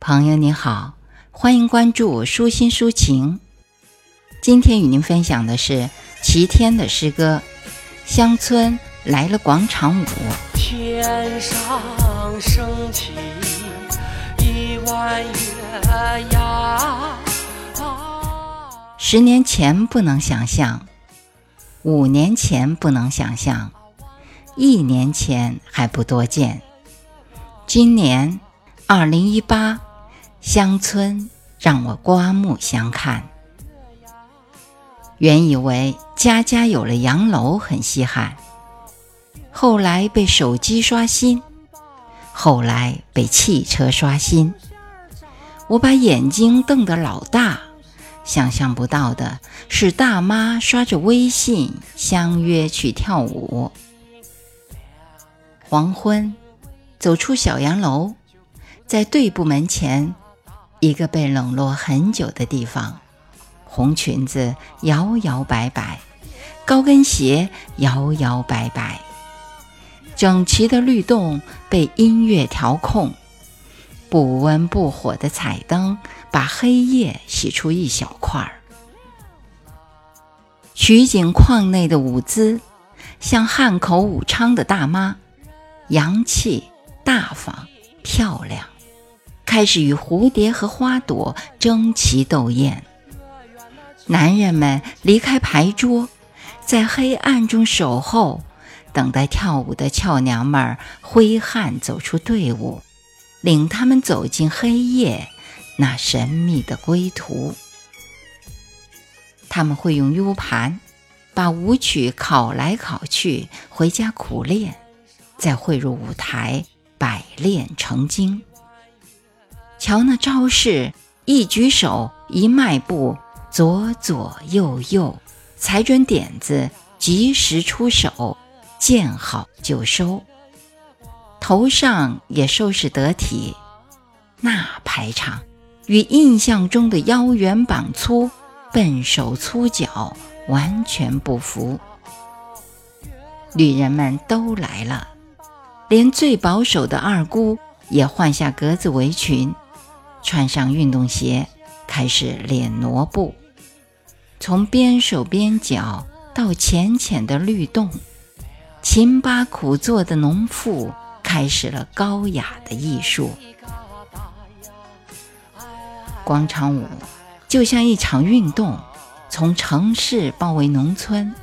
朋友你好，欢迎关注舒心抒情。今天与您分享的是齐天的诗歌《乡村来了广场舞》。天上升起一弯月牙，十年前不能想象，五年前不能想象，一年前还不多见。今年二零一八。乡村让我刮目相看。原以为家家有了洋楼很稀罕，后来被手机刷新，后来被汽车刷新。我把眼睛瞪得老大，想象不到的是大妈刷着微信相约去跳舞。黄昏，走出小洋楼，在队部门前。一个被冷落很久的地方，红裙子摇摇摆摆，高跟鞋摇摇摆摆，整齐的律动被音乐调控，不温不火的彩灯把黑夜洗出一小块儿。取景框内的舞姿，像汉口武昌的大妈，洋气大方漂亮。开始与蝴蝶和花朵争奇斗艳。男人们离开牌桌，在黑暗中守候，等待跳舞的俏娘们儿挥汗走出队伍，领他们走进黑夜那神秘的归途。他们会用 U 盘把舞曲拷来拷去，回家苦练，再汇入舞台，百炼成精。瞧那招式，一举手，一迈步，左左右右，踩准点子，及时出手，见好就收。头上也收拾得体，那排场与印象中的腰圆膀粗、笨手粗脚完全不符。女人们都来了，连最保守的二姑也换下格子围裙。穿上运动鞋，开始练挪步，从边手边脚到浅浅的律动，勤巴苦做的农妇开始了高雅的艺术。广场舞就像一场运动，从城市包围农村，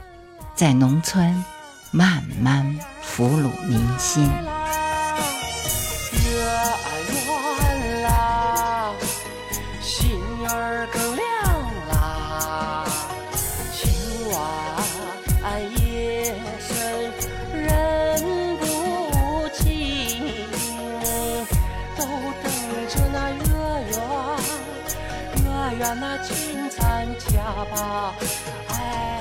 在农村慢慢俘虏民心。夜深人不静，都等着那月圆，月圆那金灿恰吧，哎。